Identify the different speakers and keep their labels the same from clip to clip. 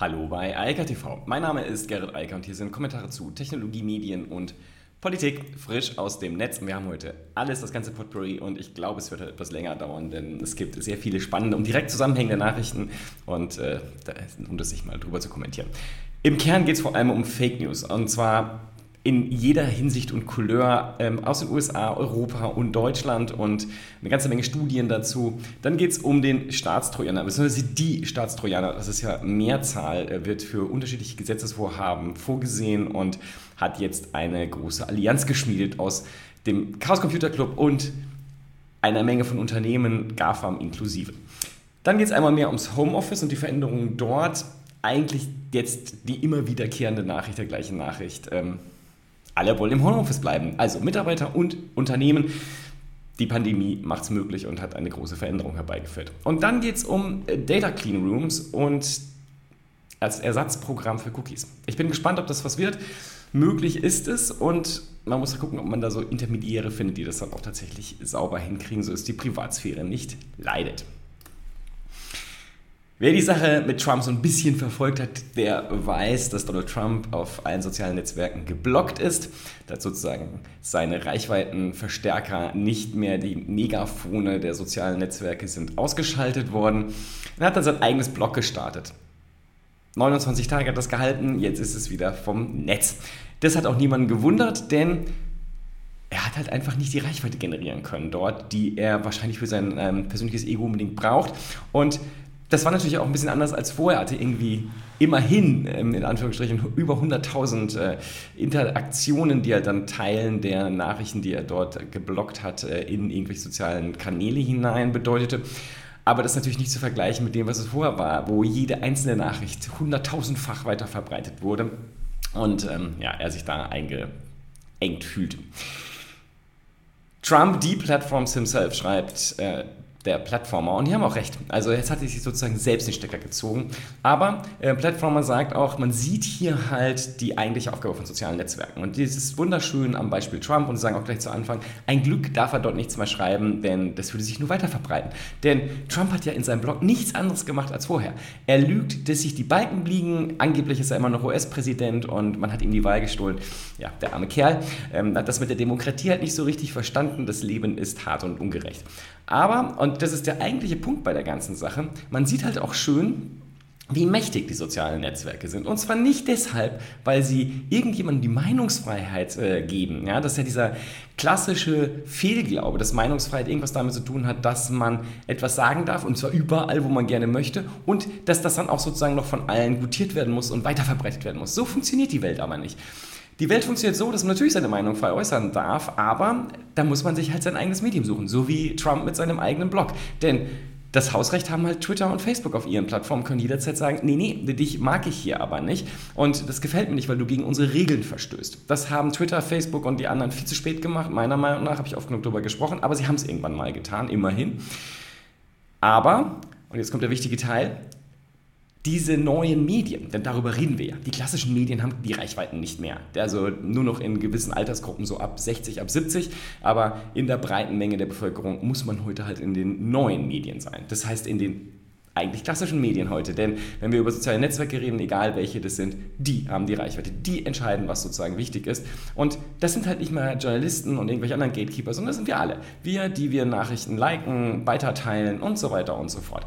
Speaker 1: Hallo bei Eika TV. Mein Name ist Gerrit Eiker und hier sind Kommentare zu Technologie, Medien und Politik frisch aus dem Netz. Wir haben heute alles, das ganze Potpourri und ich glaube, es wird halt etwas länger dauern, denn es gibt sehr viele spannende und direkt zusammenhängende Nachrichten und äh, da lohnt es sich mal drüber zu kommentieren. Im Kern geht es vor allem um Fake News und zwar in jeder Hinsicht und Couleur ähm, aus den USA, Europa und Deutschland und eine ganze Menge Studien dazu. Dann geht es um den Staatstrojaner, beziehungsweise die Staatstrojaner, das ist ja Mehrzahl, äh, wird für unterschiedliche Gesetzesvorhaben vorgesehen und hat jetzt eine große Allianz geschmiedet aus dem Chaos Computer Club und einer Menge von Unternehmen, GAFAM inklusive. Dann geht es einmal mehr ums Homeoffice und die Veränderungen dort. Eigentlich jetzt die immer wiederkehrende Nachricht der gleichen Nachricht. Ähm, alle wollen im Homeoffice bleiben. Also Mitarbeiter und Unternehmen. Die Pandemie macht es möglich und hat eine große Veränderung herbeigeführt. Und dann geht es um äh, Data Clean Rooms und als Ersatzprogramm für Cookies. Ich bin gespannt, ob das was wird. Möglich ist es und man muss gucken, ob man da so Intermediäre findet, die das dann auch tatsächlich sauber hinkriegen, so ist die Privatsphäre nicht leidet. Wer die Sache mit Trump so ein bisschen verfolgt hat, der weiß, dass Donald Trump auf allen sozialen Netzwerken geblockt ist. Da hat sozusagen seine Reichweitenverstärker nicht mehr die Megafone der sozialen Netzwerke sind ausgeschaltet worden. Er hat dann sein eigenes Blog gestartet. 29 Tage hat das gehalten, jetzt ist es wieder vom Netz. Das hat auch niemanden gewundert, denn er hat halt einfach nicht die Reichweite generieren können dort, die er wahrscheinlich für sein ähm, persönliches Ego unbedingt braucht. Und das war natürlich auch ein bisschen anders als vorher. Er hatte irgendwie immerhin, ähm, in Anführungsstrichen, über 100.000 äh, Interaktionen, die er dann teilen der Nachrichten, die er dort geblockt hat, äh, in irgendwelche sozialen Kanäle hinein bedeutete. Aber das ist natürlich nicht zu vergleichen mit dem, was es vorher war, wo jede einzelne Nachricht hunderttausendfach weiter verbreitet wurde und ähm, ja, er sich da eingeengt fühlte. Trump Deplatforms himself schreibt, äh, der Plattformer. Und die haben auch recht. Also jetzt hat er sich sozusagen selbst den Stecker gezogen. Aber äh, Plattformer sagt auch, man sieht hier halt die eigentliche Aufgabe von sozialen Netzwerken. Und das ist wunderschön am Beispiel Trump und sie sagen auch gleich zu Anfang, ein Glück darf er dort nichts mehr schreiben, denn das würde sich nur weiter verbreiten. Denn Trump hat ja in seinem Blog nichts anderes gemacht als vorher. Er lügt, dass sich die Balken liegen. Angeblich ist er immer noch US-Präsident und man hat ihm die Wahl gestohlen. Ja, der arme Kerl ähm, hat das mit der Demokratie halt nicht so richtig verstanden. Das Leben ist hart und ungerecht. Aber, und das ist der eigentliche Punkt bei der ganzen Sache, man sieht halt auch schön, wie mächtig die sozialen Netzwerke sind. Und zwar nicht deshalb, weil sie irgendjemandem die Meinungsfreiheit äh, geben. Ja, das ist ja dieser klassische Fehlglaube, dass Meinungsfreiheit irgendwas damit zu tun hat, dass man etwas sagen darf und zwar überall, wo man gerne möchte und dass das dann auch sozusagen noch von allen gutiert werden muss und weiterverbreitet werden muss. So funktioniert die Welt aber nicht. Die Welt funktioniert so, dass man natürlich seine Meinung frei äußern darf, aber da muss man sich halt sein eigenes Medium suchen, so wie Trump mit seinem eigenen Blog. Denn das Hausrecht haben halt Twitter und Facebook auf ihren Plattformen, können jederzeit sagen, nee, nee, dich mag ich hier aber nicht und das gefällt mir nicht, weil du gegen unsere Regeln verstößt. Das haben Twitter, Facebook und die anderen viel zu spät gemacht, meiner Meinung nach, habe ich oft genug darüber gesprochen, aber sie haben es irgendwann mal getan, immerhin. Aber, und jetzt kommt der wichtige Teil, diese neuen Medien, denn darüber reden wir ja. Die klassischen Medien haben die Reichweiten nicht mehr. Also nur noch in gewissen Altersgruppen, so ab 60, ab 70. Aber in der breiten Menge der Bevölkerung muss man heute halt in den neuen Medien sein. Das heißt in den eigentlich klassischen Medien heute. Denn wenn wir über soziale Netzwerke reden, egal welche das sind, die haben die Reichweite, die entscheiden, was sozusagen wichtig ist. Und das sind halt nicht mehr Journalisten und irgendwelche anderen Gatekeeper, sondern das sind wir alle. Wir, die wir Nachrichten liken, weiterteilen und so weiter und so fort.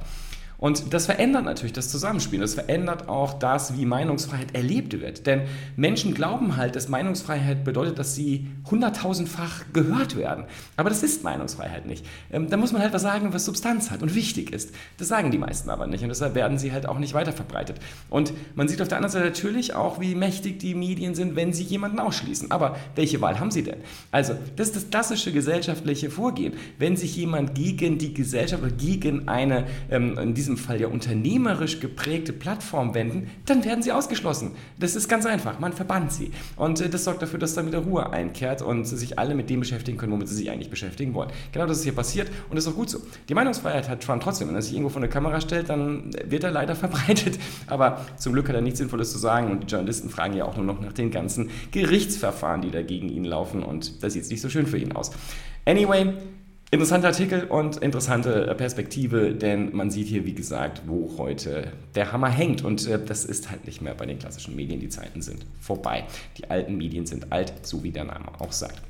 Speaker 1: Und das verändert natürlich das Zusammenspiel. Das verändert auch das, wie Meinungsfreiheit erlebt wird. Denn Menschen glauben halt, dass Meinungsfreiheit bedeutet, dass sie hunderttausendfach gehört werden. Aber das ist Meinungsfreiheit nicht. Ähm, da muss man halt was sagen, was Substanz hat und wichtig ist. Das sagen die meisten aber nicht. Und deshalb werden sie halt auch nicht weiterverbreitet. Und man sieht auf der anderen Seite natürlich auch, wie mächtig die Medien sind, wenn sie jemanden ausschließen. Aber welche Wahl haben sie denn? Also, das ist das klassische gesellschaftliche Vorgehen. Wenn sich jemand gegen die Gesellschaft oder gegen eine, ähm, in diesem diesem Fall ja unternehmerisch geprägte Plattform wenden, dann werden sie ausgeschlossen. Das ist ganz einfach. Man verbannt sie. Und äh, das sorgt dafür, dass dann wieder Ruhe einkehrt und sich alle mit dem beschäftigen können, womit sie sich eigentlich beschäftigen wollen. Genau das ist hier passiert und das ist auch gut so. Die Meinungsfreiheit hat Trump trotzdem. Wenn er sich irgendwo vor eine Kamera stellt, dann wird er leider verbreitet. Aber zum Glück hat er nichts Sinnvolles zu sagen und die Journalisten fragen ja auch nur noch nach den ganzen Gerichtsverfahren, die da gegen ihn laufen und das sieht nicht so schön für ihn aus. Anyway, Interessanter Artikel und interessante Perspektive, denn man sieht hier, wie gesagt, wo heute der Hammer hängt. Und äh, das ist halt nicht mehr bei den klassischen Medien. Die Zeiten sind vorbei. Die alten Medien sind alt, so wie der Name auch sagt.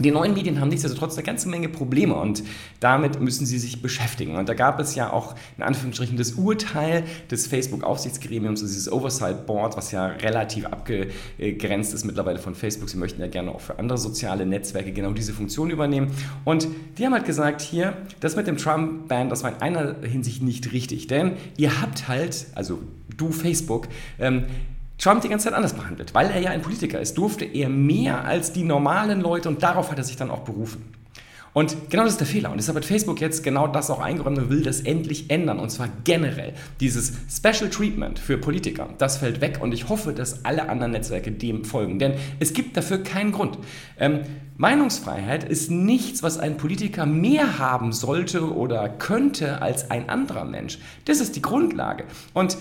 Speaker 1: Die neuen Medien haben nichtsdestotrotz eine ganze Menge Probleme und damit müssen sie sich beschäftigen. Und da gab es ja auch in Anführungsstrichen das Urteil des Facebook-Aufsichtsgremiums, dieses Oversight Board, was ja relativ abgegrenzt ist mittlerweile von Facebook. Sie möchten ja gerne auch für andere soziale Netzwerke genau diese Funktion übernehmen. Und die haben halt gesagt, hier, das mit dem Trump-Ban, das war in einer Hinsicht nicht richtig, denn ihr habt halt, also du Facebook, ähm, Trump die ganze Zeit anders behandelt. Weil er ja ein Politiker ist, durfte er mehr als die normalen Leute und darauf hat er sich dann auch berufen. Und genau das ist der Fehler. Und deshalb hat Facebook jetzt genau das auch eingeräumt und will das endlich ändern. Und zwar generell. Dieses Special Treatment für Politiker, das fällt weg. Und ich hoffe, dass alle anderen Netzwerke dem folgen. Denn es gibt dafür keinen Grund. Ähm, Meinungsfreiheit ist nichts, was ein Politiker mehr haben sollte oder könnte als ein anderer Mensch. Das ist die Grundlage. Und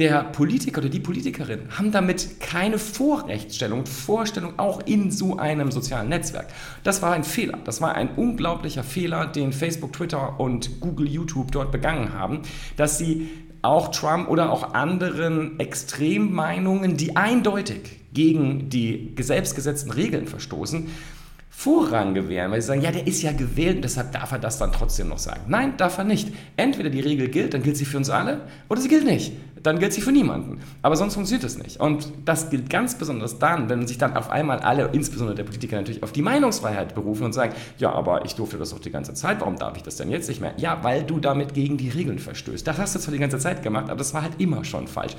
Speaker 1: der Politiker oder die Politikerin haben damit keine Vorrechtsstellung, Vorstellung auch in so einem sozialen Netzwerk. Das war ein Fehler. Das war ein unglaublicher Fehler, den Facebook, Twitter und Google, YouTube dort begangen haben, dass sie auch Trump oder auch anderen Extremmeinungen, die eindeutig gegen die selbstgesetzten Regeln verstoßen, Vorrang gewähren, weil sie sagen, ja, der ist ja gewählt und deshalb darf er das dann trotzdem noch sagen. Nein, darf er nicht. Entweder die Regel gilt, dann gilt sie für uns alle, oder sie gilt nicht. Dann gilt sie für niemanden. Aber sonst funktioniert es nicht. Und das gilt ganz besonders dann, wenn sich dann auf einmal alle, insbesondere der Politiker natürlich, auf die Meinungsfreiheit berufen und sagen, ja, aber ich durfte das doch die ganze Zeit, warum darf ich das denn jetzt nicht mehr? Ja, weil du damit gegen die Regeln verstößt. Das hast du zwar die ganze Zeit gemacht, aber das war halt immer schon falsch.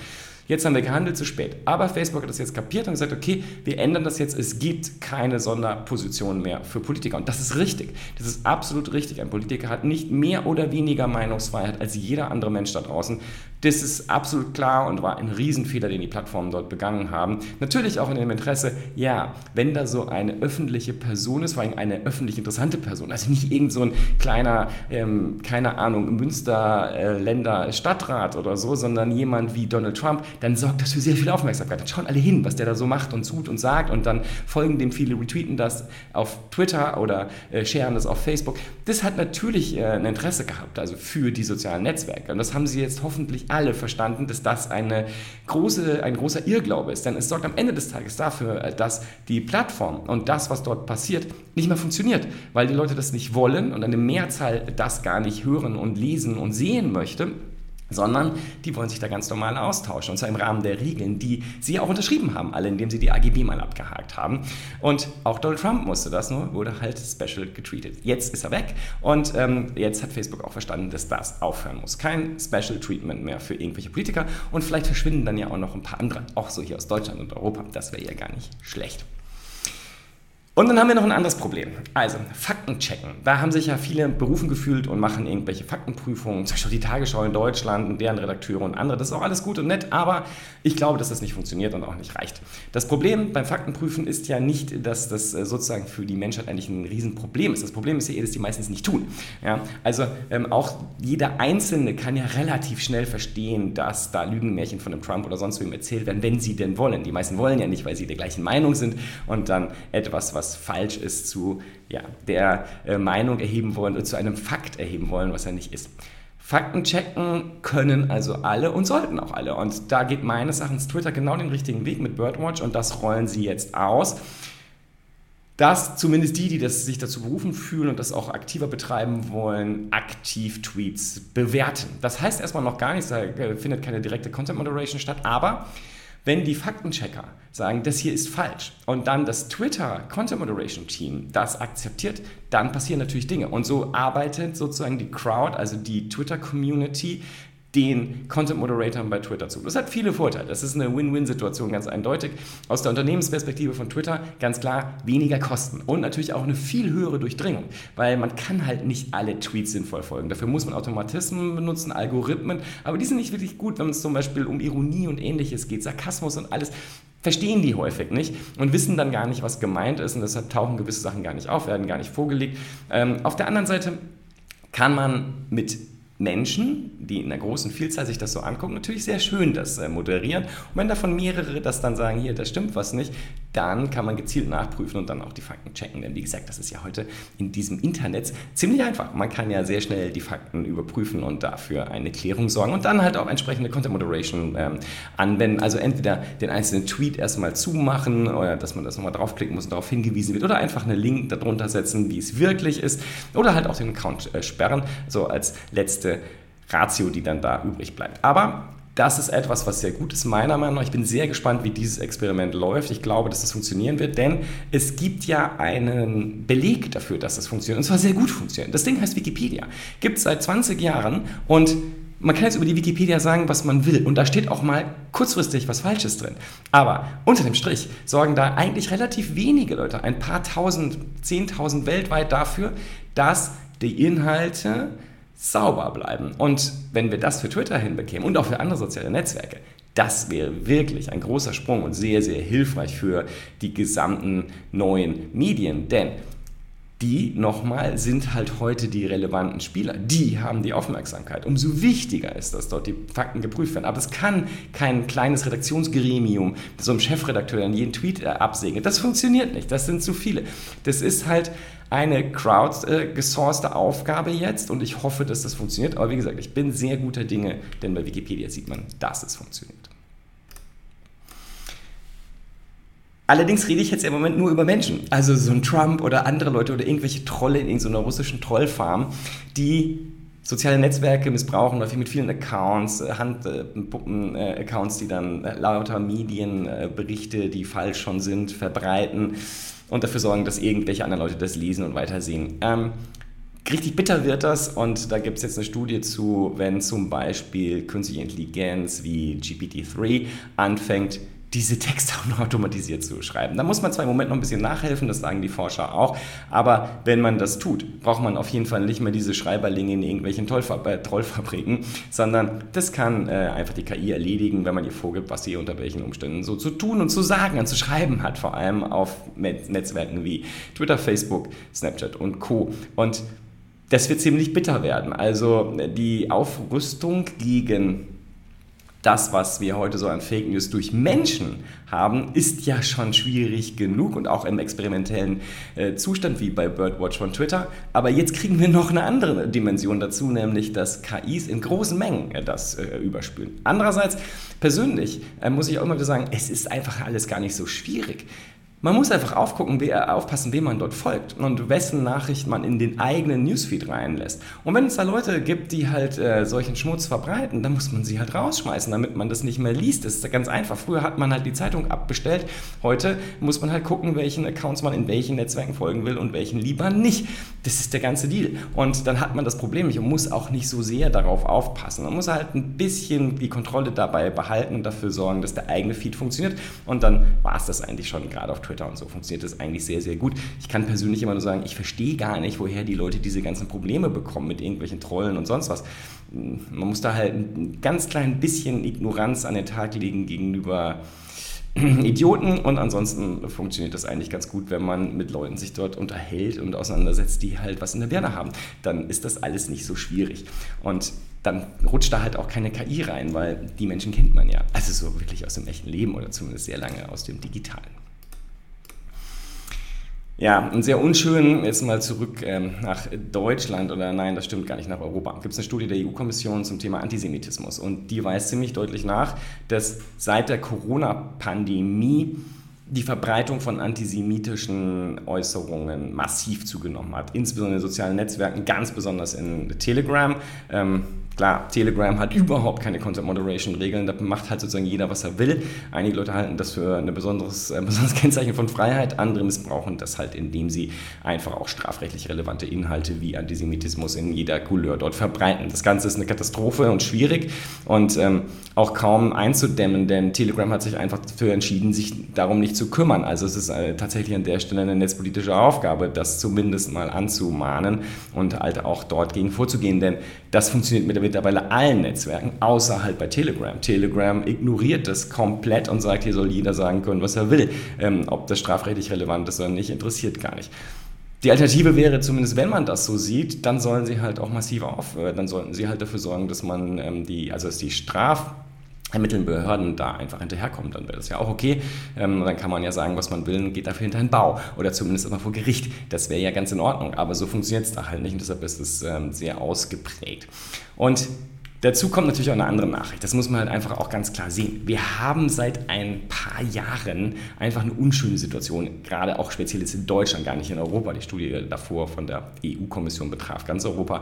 Speaker 1: Jetzt haben wir gehandelt, zu spät. Aber Facebook hat das jetzt kapiert und gesagt, okay, wir ändern das jetzt. Es gibt keine Sonderposition mehr für Politiker. Und das ist richtig. Das ist absolut richtig. Ein Politiker hat nicht mehr oder weniger Meinungsfreiheit als jeder andere Mensch da draußen. Das ist absolut klar und war ein Riesenfehler, den die Plattformen dort begangen haben. Natürlich auch in dem Interesse, ja, wenn da so eine öffentliche Person ist, vor allem eine öffentlich interessante Person, also nicht irgend so ein kleiner, ähm, keine Ahnung, Münsterländer äh, Stadtrat oder so, sondern jemand wie Donald Trump, dann sorgt das für sehr viel Aufmerksamkeit. Dann schauen alle hin, was der da so macht und tut und sagt und dann folgen dem viele, retweeten das auf Twitter oder äh, sharen das auf Facebook. Das hat natürlich äh, ein Interesse gehabt, also für die sozialen Netzwerke. Und das haben sie jetzt hoffentlich alle verstanden, dass das eine große, ein großer Irrglaube ist. Denn es sorgt am Ende des Tages dafür, äh, dass die Plattform und das, was dort passiert, nicht mehr funktioniert, weil die Leute das nicht wollen und eine Mehrzahl das gar nicht hören und lesen und sehen möchte sondern die wollen sich da ganz normal austauschen und zwar im Rahmen der Regeln, die sie auch unterschrieben haben, alle indem sie die AGB mal abgehakt haben. Und auch Donald Trump musste das nur, wurde halt special getreated. Jetzt ist er weg und ähm, jetzt hat Facebook auch verstanden, dass das aufhören muss. Kein Special Treatment mehr für irgendwelche Politiker und vielleicht verschwinden dann ja auch noch ein paar andere, auch so hier aus Deutschland und Europa. Das wäre ja gar nicht schlecht. Und dann haben wir noch ein anderes Problem. Also, Fakten checken. Da haben sich ja viele berufen gefühlt und machen irgendwelche Faktenprüfungen, zum Beispiel die Tagesschau in Deutschland und deren Redakteure und andere. Das ist auch alles gut und nett, aber ich glaube, dass das nicht funktioniert und auch nicht reicht. Das Problem beim Faktenprüfen ist ja nicht, dass das äh, sozusagen für die Menschheit eigentlich ein Riesenproblem ist. Das Problem ist ja eher, dass die meisten es nicht tun. Ja? Also, ähm, auch jeder Einzelne kann ja relativ schnell verstehen, dass da Lügenmärchen von einem Trump oder sonst wem erzählt werden, wenn sie denn wollen. Die meisten wollen ja nicht, weil sie der gleichen Meinung sind und dann etwas, was falsch ist, zu ja, der äh, Meinung erheben wollen oder zu einem Fakt erheben wollen, was er nicht ist. Fakten checken können also alle und sollten auch alle. Und da geht meines Erachtens Twitter genau den richtigen Weg mit Birdwatch und das rollen sie jetzt aus. Dass zumindest die, die das, sich dazu berufen fühlen und das auch aktiver betreiben wollen, aktiv Tweets bewerten. Das heißt erstmal noch gar nichts, da äh, findet keine direkte Content Moderation statt, aber wenn die Faktenchecker sagen, das hier ist falsch und dann das Twitter Content Moderation Team das akzeptiert, dann passieren natürlich Dinge. Und so arbeitet sozusagen die Crowd, also die Twitter Community, den Content Moderatoren bei Twitter zu. Das hat viele Vorteile. Das ist eine Win-Win-Situation ganz eindeutig. Aus der Unternehmensperspektive von Twitter ganz klar weniger Kosten und natürlich auch eine viel höhere Durchdringung, weil man kann halt nicht alle Tweets sinnvoll folgen. Dafür muss man Automatismen benutzen, Algorithmen, aber die sind nicht wirklich gut, wenn es zum Beispiel um Ironie und ähnliches geht, Sarkasmus und alles verstehen die häufig nicht und wissen dann gar nicht, was gemeint ist und deshalb tauchen gewisse Sachen gar nicht auf, werden gar nicht vorgelegt. Ähm, auf der anderen Seite kann man mit Menschen, die in einer großen Vielzahl sich das so angucken, natürlich sehr schön das äh, moderieren. Und wenn davon mehrere das dann sagen, hier, da stimmt was nicht, dann kann man gezielt nachprüfen und dann auch die Fakten checken. Denn wie gesagt, das ist ja heute in diesem Internet ziemlich einfach. Man kann ja sehr schnell die Fakten überprüfen und dafür eine Klärung sorgen und dann halt auch entsprechende Content Moderation ähm, anwenden. Also entweder den einzelnen Tweet erstmal zumachen oder dass man das nochmal draufklicken muss und darauf hingewiesen wird oder einfach einen Link darunter setzen, wie es wirklich ist oder halt auch den Account äh, sperren, so als letzte Ratio, die dann da übrig bleibt. Aber das ist etwas, was sehr gut ist, meiner Meinung nach. Ich bin sehr gespannt, wie dieses Experiment läuft. Ich glaube, dass das funktionieren wird, denn es gibt ja einen Beleg dafür, dass das funktioniert. Und zwar sehr gut funktioniert. Das Ding heißt Wikipedia. Gibt es seit 20 Jahren und man kann jetzt über die Wikipedia sagen, was man will. Und da steht auch mal kurzfristig was Falsches drin. Aber unter dem Strich sorgen da eigentlich relativ wenige Leute, ein paar tausend, zehntausend weltweit dafür, dass die Inhalte sauber bleiben. Und wenn wir das für Twitter hinbekämen und auch für andere soziale Netzwerke, das wäre wirklich ein großer Sprung und sehr, sehr hilfreich für die gesamten neuen Medien. Denn die nochmal sind halt heute die relevanten Spieler. Die haben die Aufmerksamkeit. Umso wichtiger ist, dass dort die Fakten geprüft werden. Aber es kann kein kleines Redaktionsgremium, so einem Chefredakteur dann jeden Tweet äh, absegnen. Das funktioniert nicht. Das sind zu viele. Das ist halt eine crowdgesourcete Aufgabe jetzt und ich hoffe, dass das funktioniert. Aber wie gesagt, ich bin sehr guter Dinge, denn bei Wikipedia sieht man, dass es funktioniert. Allerdings rede ich jetzt im Moment nur über Menschen. Also so ein Trump oder andere Leute oder irgendwelche Trolle in so einer russischen Trollfarm, die soziale Netzwerke missbrauchen, häufig mit vielen Accounts, äh, Handpuppen-Accounts, die dann äh, lauter Medienberichte, die falsch schon sind, verbreiten und dafür sorgen, dass irgendwelche anderen Leute das lesen und weitersehen. Ähm, richtig bitter wird das und da gibt es jetzt eine Studie zu, wenn zum Beispiel künstliche Intelligenz wie GPT-3 anfängt, diese Texte auch noch automatisiert zu schreiben. Da muss man zwar im Moment noch ein bisschen nachhelfen, das sagen die Forscher auch, aber wenn man das tut, braucht man auf jeden Fall nicht mehr diese Schreiberlinge in irgendwelchen äh, Trollfabriken, sondern das kann äh, einfach die KI erledigen, wenn man ihr vorgibt, was sie unter welchen Umständen so zu tun und zu sagen und zu schreiben hat, vor allem auf Netzwerken wie Twitter, Facebook, Snapchat und Co. Und das wird ziemlich bitter werden. Also die Aufrüstung gegen das, was wir heute so an Fake News durch Menschen haben, ist ja schon schwierig genug und auch im experimentellen äh, Zustand wie bei Birdwatch von Twitter. Aber jetzt kriegen wir noch eine andere Dimension dazu, nämlich dass KIs in großen Mengen äh, das äh, überspülen. Andererseits, persönlich muss ich auch immer wieder sagen, es ist einfach alles gar nicht so schwierig. Man muss einfach aufgucken, wer, aufpassen, wem man dort folgt und wessen Nachricht man in den eigenen Newsfeed reinlässt. Und wenn es da Leute gibt, die halt äh, solchen Schmutz verbreiten, dann muss man sie halt rausschmeißen, damit man das nicht mehr liest. Das ist ganz einfach. Früher hat man halt die Zeitung abbestellt. Heute muss man halt gucken, welchen Accounts man in welchen Netzwerken folgen will und welchen lieber nicht. Das ist der ganze Deal. Und dann hat man das Problem nicht und muss auch nicht so sehr darauf aufpassen. Man muss halt ein bisschen die Kontrolle dabei behalten und dafür sorgen, dass der eigene Feed funktioniert. Und dann war es das eigentlich schon gerade auf Twitter. Twitter und so funktioniert das eigentlich sehr, sehr gut. Ich kann persönlich immer nur sagen, ich verstehe gar nicht, woher die Leute diese ganzen Probleme bekommen mit irgendwelchen Trollen und sonst was. Man muss da halt ein ganz klein bisschen Ignoranz an den Tag legen gegenüber Idioten und ansonsten funktioniert das eigentlich ganz gut, wenn man mit Leuten sich dort unterhält und auseinandersetzt, die halt was in der Birne haben. Dann ist das alles nicht so schwierig. Und dann rutscht da halt auch keine KI rein, weil die Menschen kennt man ja. Also so wirklich aus dem echten Leben oder zumindest sehr lange aus dem digitalen. Ja, und sehr unschön, jetzt mal zurück ähm, nach Deutschland oder nein, das stimmt gar nicht, nach Europa. Gibt es eine Studie der EU-Kommission zum Thema Antisemitismus und die weist ziemlich deutlich nach, dass seit der Corona-Pandemie die Verbreitung von antisemitischen Äußerungen massiv zugenommen hat, insbesondere in sozialen Netzwerken, ganz besonders in Telegram. Ähm, Klar, Telegram hat überhaupt keine Content Moderation Regeln, da macht halt sozusagen jeder, was er will. Einige Leute halten das für ein besonderes, ein besonderes Kennzeichen von Freiheit, andere missbrauchen das halt, indem sie einfach auch strafrechtlich relevante Inhalte wie Antisemitismus in jeder Couleur dort verbreiten. Das Ganze ist eine Katastrophe und schwierig und ähm, auch kaum einzudämmen, denn Telegram hat sich einfach dafür entschieden, sich darum nicht zu kümmern. Also es ist äh, tatsächlich an der Stelle eine netzpolitische Aufgabe, das zumindest mal anzumahnen und halt auch dort gegen vorzugehen, denn das funktioniert mit mittlerweile allen Netzwerken, außer halt bei Telegram. Telegram ignoriert das komplett und sagt, hier soll jeder sagen können, was er will. Ähm, ob das strafrechtlich relevant ist oder nicht, interessiert gar nicht. Die Alternative wäre zumindest, wenn man das so sieht, dann sollen sie halt auch massiv auf, äh, dann sollten sie halt dafür sorgen, dass man ähm, die, also dass die Straf ermitteln Behörden da einfach hinterherkommen, dann wäre das ja auch okay. Ähm, dann kann man ja sagen, was man will und geht dafür hinter einen Bau oder zumindest immer vor Gericht. Das wäre ja ganz in Ordnung, aber so funktioniert es da halt nicht und deshalb ist es ähm, sehr ausgeprägt. Und Dazu kommt natürlich auch eine andere Nachricht. Das muss man halt einfach auch ganz klar sehen. Wir haben seit ein paar Jahren einfach eine unschöne Situation, gerade auch speziell jetzt in Deutschland, gar nicht in Europa. Die Studie davor von der EU-Kommission betraf ganz Europa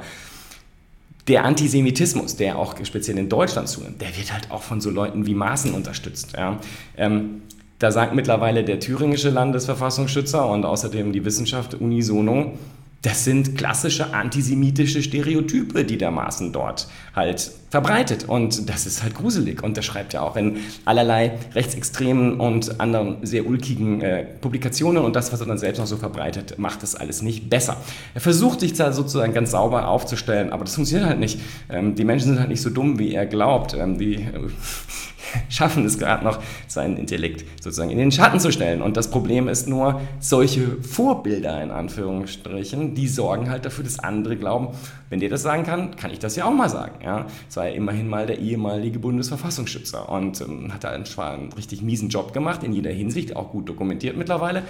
Speaker 1: der Antisemitismus, der auch speziell in Deutschland zunimmt, der wird halt auch von so Leuten wie Maaßen unterstützt. Ja. Ähm, da sagt mittlerweile der thüringische Landesverfassungsschützer und außerdem die Wissenschaft unisono, das sind klassische antisemitische Stereotype, die der Maaßen dort halt verbreitet. Und das ist halt gruselig. Und der schreibt ja auch in allerlei rechtsextremen und anderen sehr ulkigen äh, Publikationen. Und das, was er dann selbst noch so verbreitet, macht das alles nicht besser. Er versucht sich da sozusagen ganz sauber aufzustellen, aber das funktioniert halt nicht. Ähm, die Menschen sind halt nicht so dumm, wie er glaubt. Ähm, die äh, schaffen es gerade noch, seinen Intellekt sozusagen in den Schatten zu stellen. Und das Problem ist nur, solche Vorbilder in Anführungsstrichen, die sorgen halt dafür, dass andere glauben, wenn der das sagen kann, kann ich das ja auch mal sagen. Ja? Das war ja immerhin mal der ehemalige Bundesverfassungsschützer und ähm, hat da einen, einen richtig miesen Job gemacht, in jeder Hinsicht, auch gut dokumentiert mittlerweile.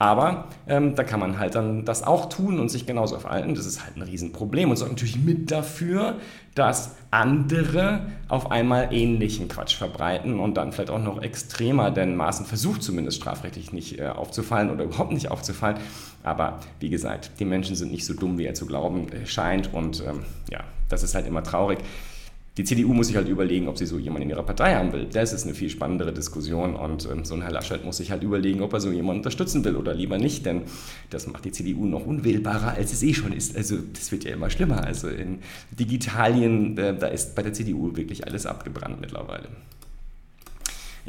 Speaker 1: Aber ähm, da kann man halt dann das auch tun und sich genauso verhalten. Das ist halt ein Riesenproblem und sorgt natürlich mit dafür, dass andere auf einmal ähnlichen Quatsch verbreiten und dann vielleicht auch noch extremer, denn Maßen versucht zumindest strafrechtlich nicht äh, aufzufallen oder überhaupt nicht aufzufallen. Aber wie gesagt, die Menschen sind nicht so dumm, wie er zu glauben äh, scheint und ähm, ja, das ist halt immer traurig. Die CDU muss sich halt überlegen, ob sie so jemanden in ihrer Partei haben will. Das ist eine viel spannendere Diskussion und ähm, so ein Herr Laschet muss sich halt überlegen, ob er so jemanden unterstützen will oder lieber nicht, denn das macht die CDU noch unwählbarer, als es eh schon ist. Also das wird ja immer schlimmer. Also in Digitalien, äh, da ist bei der CDU wirklich alles abgebrannt mittlerweile.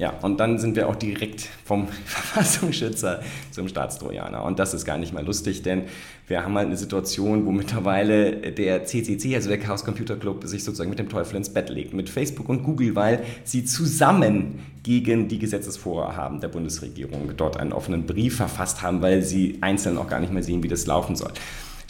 Speaker 1: Ja, und dann sind wir auch direkt vom Verfassungsschützer zum Staatstrojaner. Und das ist gar nicht mal lustig, denn wir haben halt eine Situation, wo mittlerweile der CCC, also der Chaos Computer Club, sich sozusagen mit dem Teufel ins Bett legt, mit Facebook und Google, weil sie zusammen gegen die Gesetzesvorhaben der Bundesregierung dort einen offenen Brief verfasst haben, weil sie einzeln auch gar nicht mehr sehen, wie das laufen soll.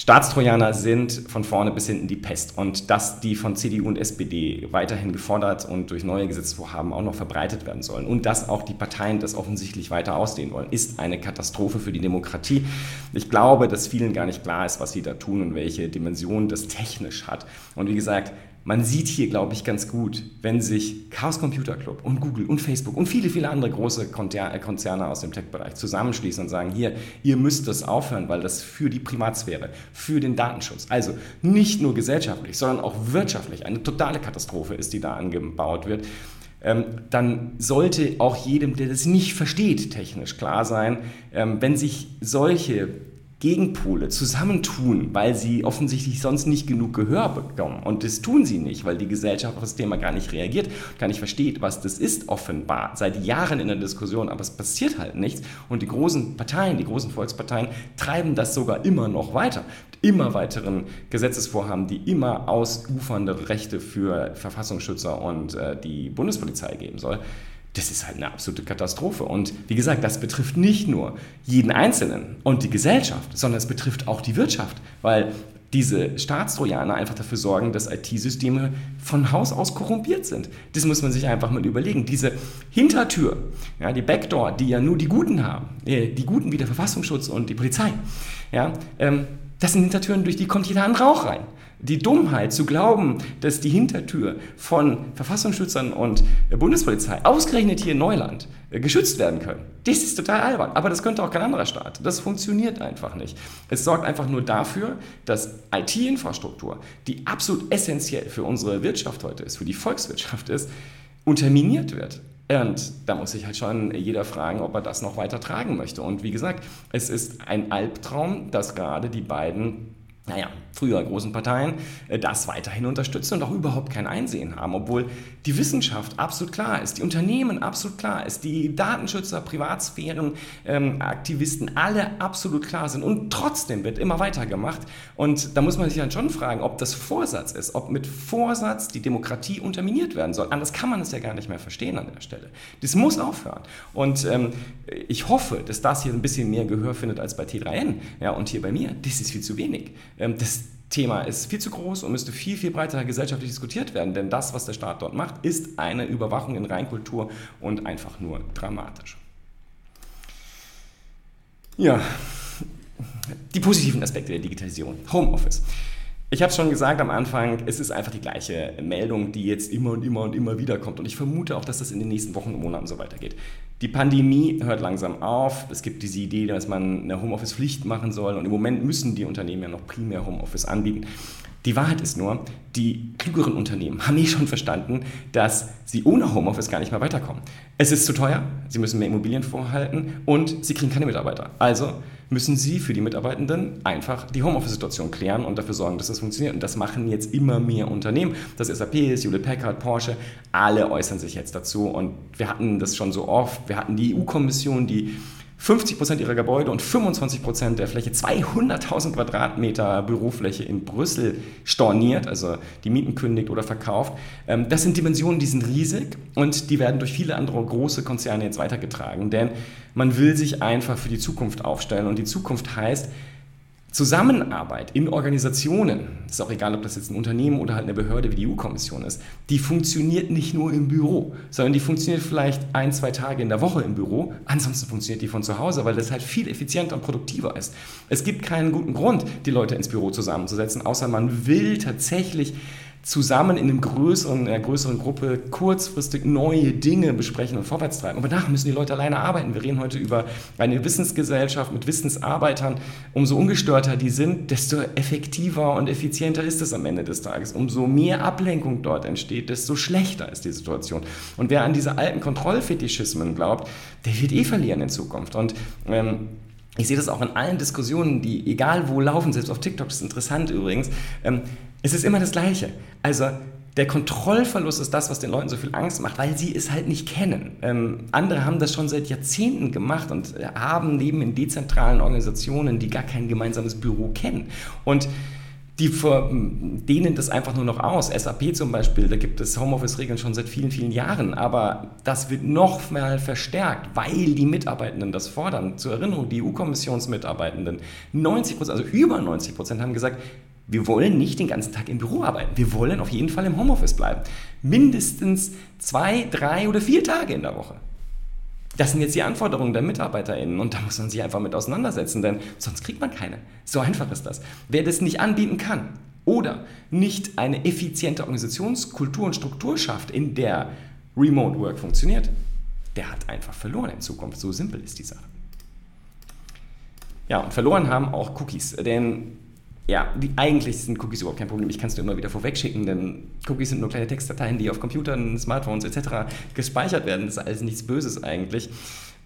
Speaker 1: Staatstrojaner sind von vorne bis hinten die Pest. Und dass die von CDU und SPD weiterhin gefordert und durch neue Gesetzesvorhaben auch noch verbreitet werden sollen und dass auch die Parteien das offensichtlich weiter ausdehnen wollen, ist eine Katastrophe für die Demokratie. Ich glaube, dass vielen gar nicht klar ist, was sie da tun und welche Dimension das technisch hat. Und wie gesagt, man sieht hier, glaube ich, ganz gut, wenn sich Chaos Computer Club und Google und Facebook und viele, viele andere große äh, Konzerne aus dem Tech-Bereich zusammenschließen und sagen, hier, ihr müsst das aufhören, weil das für die Privatsphäre, für den Datenschutz, also nicht nur gesellschaftlich, sondern auch wirtschaftlich eine totale Katastrophe ist, die da angebaut wird. Ähm, dann sollte auch jedem, der das nicht versteht, technisch klar sein, ähm, wenn sich solche Gegenpole zusammentun, weil sie offensichtlich sonst nicht genug Gehör bekommen. Und das tun sie nicht, weil die Gesellschaft auf das Thema gar nicht reagiert, gar nicht versteht, was das ist, offenbar. Seit Jahren in der Diskussion, aber es passiert halt nichts. Und die großen Parteien, die großen Volksparteien treiben das sogar immer noch weiter. Immer weiteren Gesetzesvorhaben, die immer ausufernde Rechte für Verfassungsschützer und äh, die Bundespolizei geben soll das ist halt eine absolute Katastrophe. Und wie gesagt, das betrifft nicht nur jeden Einzelnen und die Gesellschaft, sondern es betrifft auch die Wirtschaft, weil diese Staatstrojaner einfach dafür sorgen, dass IT-Systeme von Haus aus korrumpiert sind. Das muss man sich einfach mal überlegen. Diese Hintertür, ja, die Backdoor, die ja nur die Guten haben, äh, die Guten wie der Verfassungsschutz und die Polizei, ja, ähm, das sind Hintertüren, durch die kommt jeder andere auch rein die Dummheit zu glauben, dass die Hintertür von Verfassungsschützern und Bundespolizei ausgerechnet hier in Neuland äh, geschützt werden können. Das ist total albern. Aber das könnte auch kein anderer Staat. Das funktioniert einfach nicht. Es sorgt einfach nur dafür, dass IT-Infrastruktur, die absolut essentiell für unsere Wirtschaft heute ist, für die Volkswirtschaft ist, unterminiert wird. Und da muss sich halt schon jeder fragen, ob er das noch weiter tragen möchte. Und wie gesagt, es ist ein Albtraum, dass gerade die beiden naja, früher großen Parteien äh, das weiterhin unterstützen und auch überhaupt kein Einsehen haben, obwohl die Wissenschaft absolut klar ist, die Unternehmen absolut klar ist, die Datenschützer, Privatsphären, ähm, Aktivisten alle absolut klar sind und trotzdem wird immer weitergemacht und da muss man sich dann schon fragen, ob das Vorsatz ist, ob mit Vorsatz die Demokratie unterminiert werden soll. Anders kann man es ja gar nicht mehr verstehen an der Stelle. Das muss aufhören und ähm, ich hoffe, dass das hier ein bisschen mehr Gehör findet als bei T3N ja, und hier bei mir. Das ist viel zu wenig. Ähm, das Thema ist viel zu groß und müsste viel, viel breiter gesellschaftlich diskutiert werden, denn das, was der Staat dort macht, ist eine Überwachung in Reinkultur und einfach nur dramatisch. Ja, die positiven Aspekte der Digitalisierung. Homeoffice. Ich habe es schon gesagt am Anfang, es ist einfach die gleiche Meldung, die jetzt immer und immer und immer wieder kommt. Und ich vermute auch, dass das in den nächsten Wochen und Monaten so weitergeht. Die Pandemie hört langsam auf. Es gibt diese Idee, dass man eine Homeoffice-Pflicht machen soll. Und im Moment müssen die Unternehmen ja noch primär Homeoffice anbieten. Die Wahrheit ist nur, die klügeren Unternehmen haben eh schon verstanden, dass sie ohne Homeoffice gar nicht mehr weiterkommen. Es ist zu teuer, sie müssen mehr Immobilien vorhalten und sie kriegen keine Mitarbeiter. Also müssen sie für die Mitarbeitenden einfach die Homeoffice-Situation klären und dafür sorgen, dass das funktioniert. Und das machen jetzt immer mehr Unternehmen. Das SAP ist, Hewlett Packard, Porsche, alle äußern sich jetzt dazu. Und wir hatten das schon so oft. Wir hatten die EU-Kommission, die 50 Prozent ihrer Gebäude und 25 Prozent der Fläche, 200.000 Quadratmeter Bürofläche in Brüssel storniert, also die Mieten kündigt oder verkauft. Ähm, das sind Dimensionen, die sind riesig und die werden durch viele andere große Konzerne jetzt weitergetragen, denn man will sich einfach für die Zukunft aufstellen und die Zukunft heißt, Zusammenarbeit in Organisationen, ist auch egal, ob das jetzt ein Unternehmen oder halt eine Behörde wie die EU-Kommission ist, die funktioniert nicht nur im Büro, sondern die funktioniert vielleicht ein, zwei Tage in der Woche im Büro. Ansonsten funktioniert die von zu Hause, weil das halt viel effizienter und produktiver ist. Es gibt keinen guten Grund, die Leute ins Büro zusammenzusetzen, außer man will tatsächlich zusammen in, einem größeren, einer größeren Gruppe kurzfristig neue Dinge besprechen und vorwärts treiben. Aber danach müssen die Leute alleine arbeiten. Wir reden heute über eine Wissensgesellschaft mit Wissensarbeitern. Umso ungestörter die sind, desto effektiver und effizienter ist es am Ende des Tages. Umso mehr Ablenkung dort entsteht, desto schlechter ist die Situation. Und wer an diese alten Kontrollfetischismen glaubt, der wird eh verlieren in Zukunft. Und ähm, ich sehe das auch in allen Diskussionen, die egal wo laufen, selbst auf TikTok, das ist interessant übrigens. Ähm, es ist immer das Gleiche. Also der Kontrollverlust ist das, was den Leuten so viel Angst macht, weil sie es halt nicht kennen. Ähm, andere haben das schon seit Jahrzehnten gemacht und haben leben in dezentralen Organisationen, die gar kein gemeinsames Büro kennen. Und die dehnen das einfach nur noch aus. SAP zum Beispiel, da gibt es Homeoffice-Regeln schon seit vielen, vielen Jahren, aber das wird noch mal verstärkt, weil die Mitarbeitenden das fordern. Zur Erinnerung, die EU-Kommissionsmitarbeitenden, 90 Prozent, also über 90 Prozent haben gesagt, wir wollen nicht den ganzen Tag im Büro arbeiten. Wir wollen auf jeden Fall im Homeoffice bleiben. Mindestens zwei, drei oder vier Tage in der Woche. Das sind jetzt die Anforderungen der MitarbeiterInnen und da muss man sich einfach mit auseinandersetzen, denn sonst kriegt man keine. So einfach ist das. Wer das nicht anbieten kann oder nicht eine effiziente Organisationskultur und Struktur schafft, in der Remote Work funktioniert, der hat einfach verloren in Zukunft. So simpel ist die Sache. Ja, und verloren haben auch Cookies, denn ja, die, eigentlich sind Cookies überhaupt kein Problem. Ich kann es dir immer wieder vorwegschicken, denn Cookies sind nur kleine Textdateien, die auf Computern, Smartphones etc. gespeichert werden. Das ist alles nichts Böses eigentlich.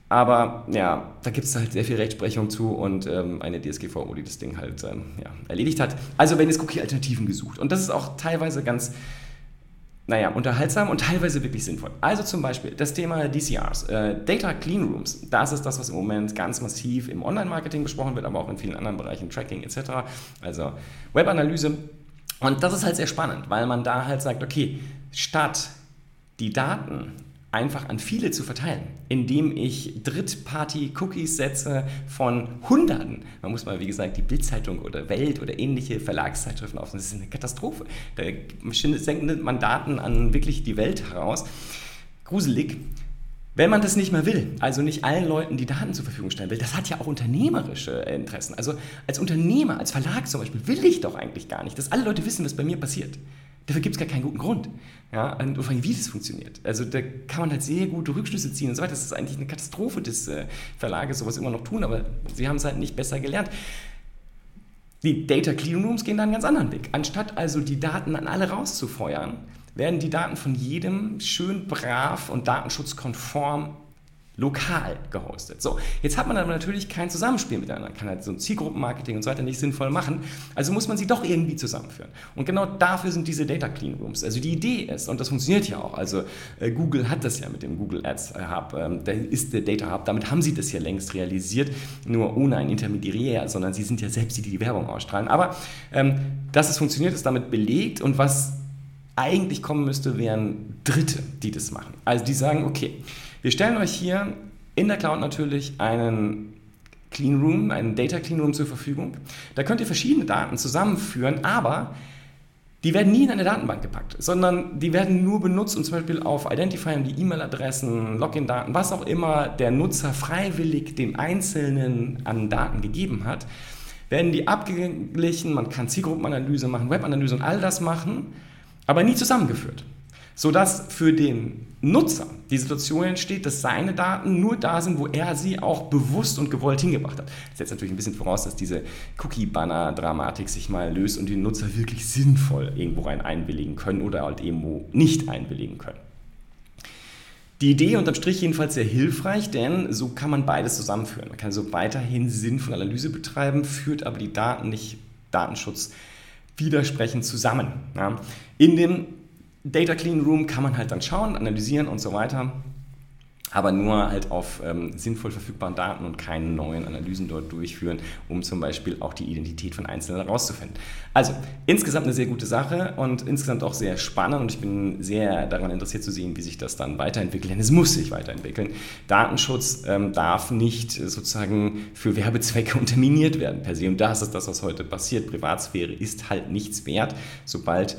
Speaker 1: Aber ja, da gibt es halt sehr viel Rechtsprechung zu und ähm, eine DSGVO, die das Ding halt ähm, ja, erledigt hat. Also wenn es Cookie-Alternativen gesucht. Und das ist auch teilweise ganz naja, unterhaltsam und teilweise wirklich sinnvoll. Also zum Beispiel das Thema DCRs, äh, Data Clean Rooms. Das ist das, was im Moment ganz massiv im Online-Marketing besprochen wird, aber auch in vielen anderen Bereichen, Tracking etc. Also Webanalyse. Und das ist halt sehr spannend, weil man da halt sagt, okay, statt die Daten einfach an viele zu verteilen, indem ich Drittparty-Cookies setze von Hunderten. Man muss mal, wie gesagt, die Bildzeitung oder Welt oder ähnliche Verlagszeitschriften aufnehmen. Das ist eine Katastrophe. Da sendet man Daten an wirklich die Welt heraus. Gruselig. Wenn man das nicht mehr will, also nicht allen Leuten die Daten zur Verfügung stellen will, das hat ja auch unternehmerische Interessen. Also als Unternehmer, als Verlag zum Beispiel, will ich doch eigentlich gar nicht, dass alle Leute wissen, was bei mir passiert. Dafür gibt es gar keinen guten Grund. Ja, und vor allem, wie das funktioniert. Also da kann man halt sehr gute Rückschlüsse ziehen und so weiter. Das ist eigentlich eine Katastrophe des äh, Verlages, sowas immer noch tun, aber sie haben es halt nicht besser gelernt. Die Data Clean Rooms gehen da einen ganz anderen Weg. Anstatt also die Daten an alle rauszufeuern, werden die Daten von jedem schön brav und datenschutzkonform lokal gehostet. So, jetzt hat man aber natürlich kein Zusammenspiel miteinander, kann halt so ein Zielgruppenmarketing und so weiter nicht sinnvoll machen, also muss man sie doch irgendwie zusammenführen. Und genau dafür sind diese Data Clean Rooms. Also die Idee ist, und das funktioniert ja auch, also äh, Google hat das ja mit dem Google Ads Hub, ähm, da ist der Data Hub, damit haben sie das ja längst realisiert, nur ohne ein Intermediär, sondern sie sind ja selbst die, die die Werbung ausstrahlen. Aber ähm, dass es funktioniert, ist damit belegt und was eigentlich kommen müsste, wären Dritte, die das machen. Also die sagen, okay, wir stellen euch hier in der Cloud natürlich einen Clean Room, einen Data Clean Room zur Verfügung. Da könnt ihr verschiedene Daten zusammenführen, aber die werden nie in eine Datenbank gepackt, sondern die werden nur benutzt, um zum Beispiel auf Identifiern die E-Mail-Adressen, Login-Daten, was auch immer der Nutzer freiwillig dem Einzelnen an Daten gegeben hat, werden die abgeglichen, man kann Zielgruppenanalyse machen, Webanalyse und all das machen, aber nie zusammengeführt sodass für den Nutzer die Situation entsteht, dass seine Daten nur da sind, wo er sie auch bewusst und gewollt hingebracht hat. Das setzt natürlich ein bisschen voraus, dass diese Cookie-Banner-Dramatik sich mal löst und die Nutzer wirklich sinnvoll irgendwo rein einwilligen können oder halt irgendwo nicht einwilligen können. Die Idee unterm Strich jedenfalls sehr hilfreich, denn so kann man beides zusammenführen. Man kann so weiterhin sinnvolle Analyse betreiben, führt aber die Daten nicht Datenschutz widersprechend zusammen. Ja. In dem Data Clean Room kann man halt dann schauen, analysieren und so weiter, aber nur halt auf ähm, sinnvoll verfügbaren Daten und keine neuen Analysen dort durchführen, um zum Beispiel auch die Identität von Einzelnen herauszufinden. Also insgesamt eine sehr gute Sache und insgesamt auch sehr spannend und ich bin sehr daran interessiert zu sehen, wie sich das dann weiterentwickelt, denn es muss sich weiterentwickeln. Datenschutz ähm, darf nicht sozusagen für Werbezwecke unterminiert werden per se und das ist das, was heute passiert. Privatsphäre ist halt nichts wert, sobald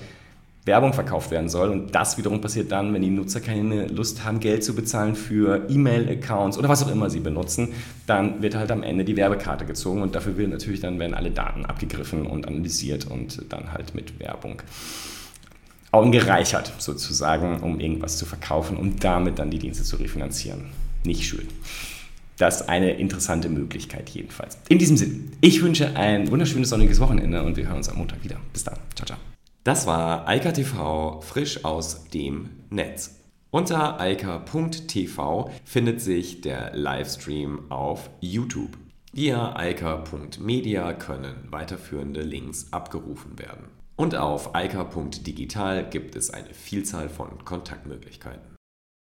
Speaker 1: Werbung verkauft werden soll. Und das wiederum passiert dann, wenn die Nutzer keine Lust haben, Geld zu bezahlen für E-Mail-Accounts oder was auch immer sie benutzen, dann wird halt am Ende die Werbekarte gezogen und dafür wird natürlich dann werden alle Daten abgegriffen und analysiert und dann halt mit Werbung gereichert sozusagen, um irgendwas zu verkaufen und damit dann die Dienste zu refinanzieren. Nicht schön. Das ist eine interessante Möglichkeit jedenfalls. In diesem Sinne, ich wünsche ein wunderschönes sonniges Wochenende und wir hören uns am Montag wieder. Bis dann. Ciao, ciao. Das war Eika TV frisch aus dem Netz. Unter eika.tv findet sich der Livestream auf YouTube. Via eika.media können weiterführende Links abgerufen werden. Und auf eika.digital gibt es eine Vielzahl von Kontaktmöglichkeiten.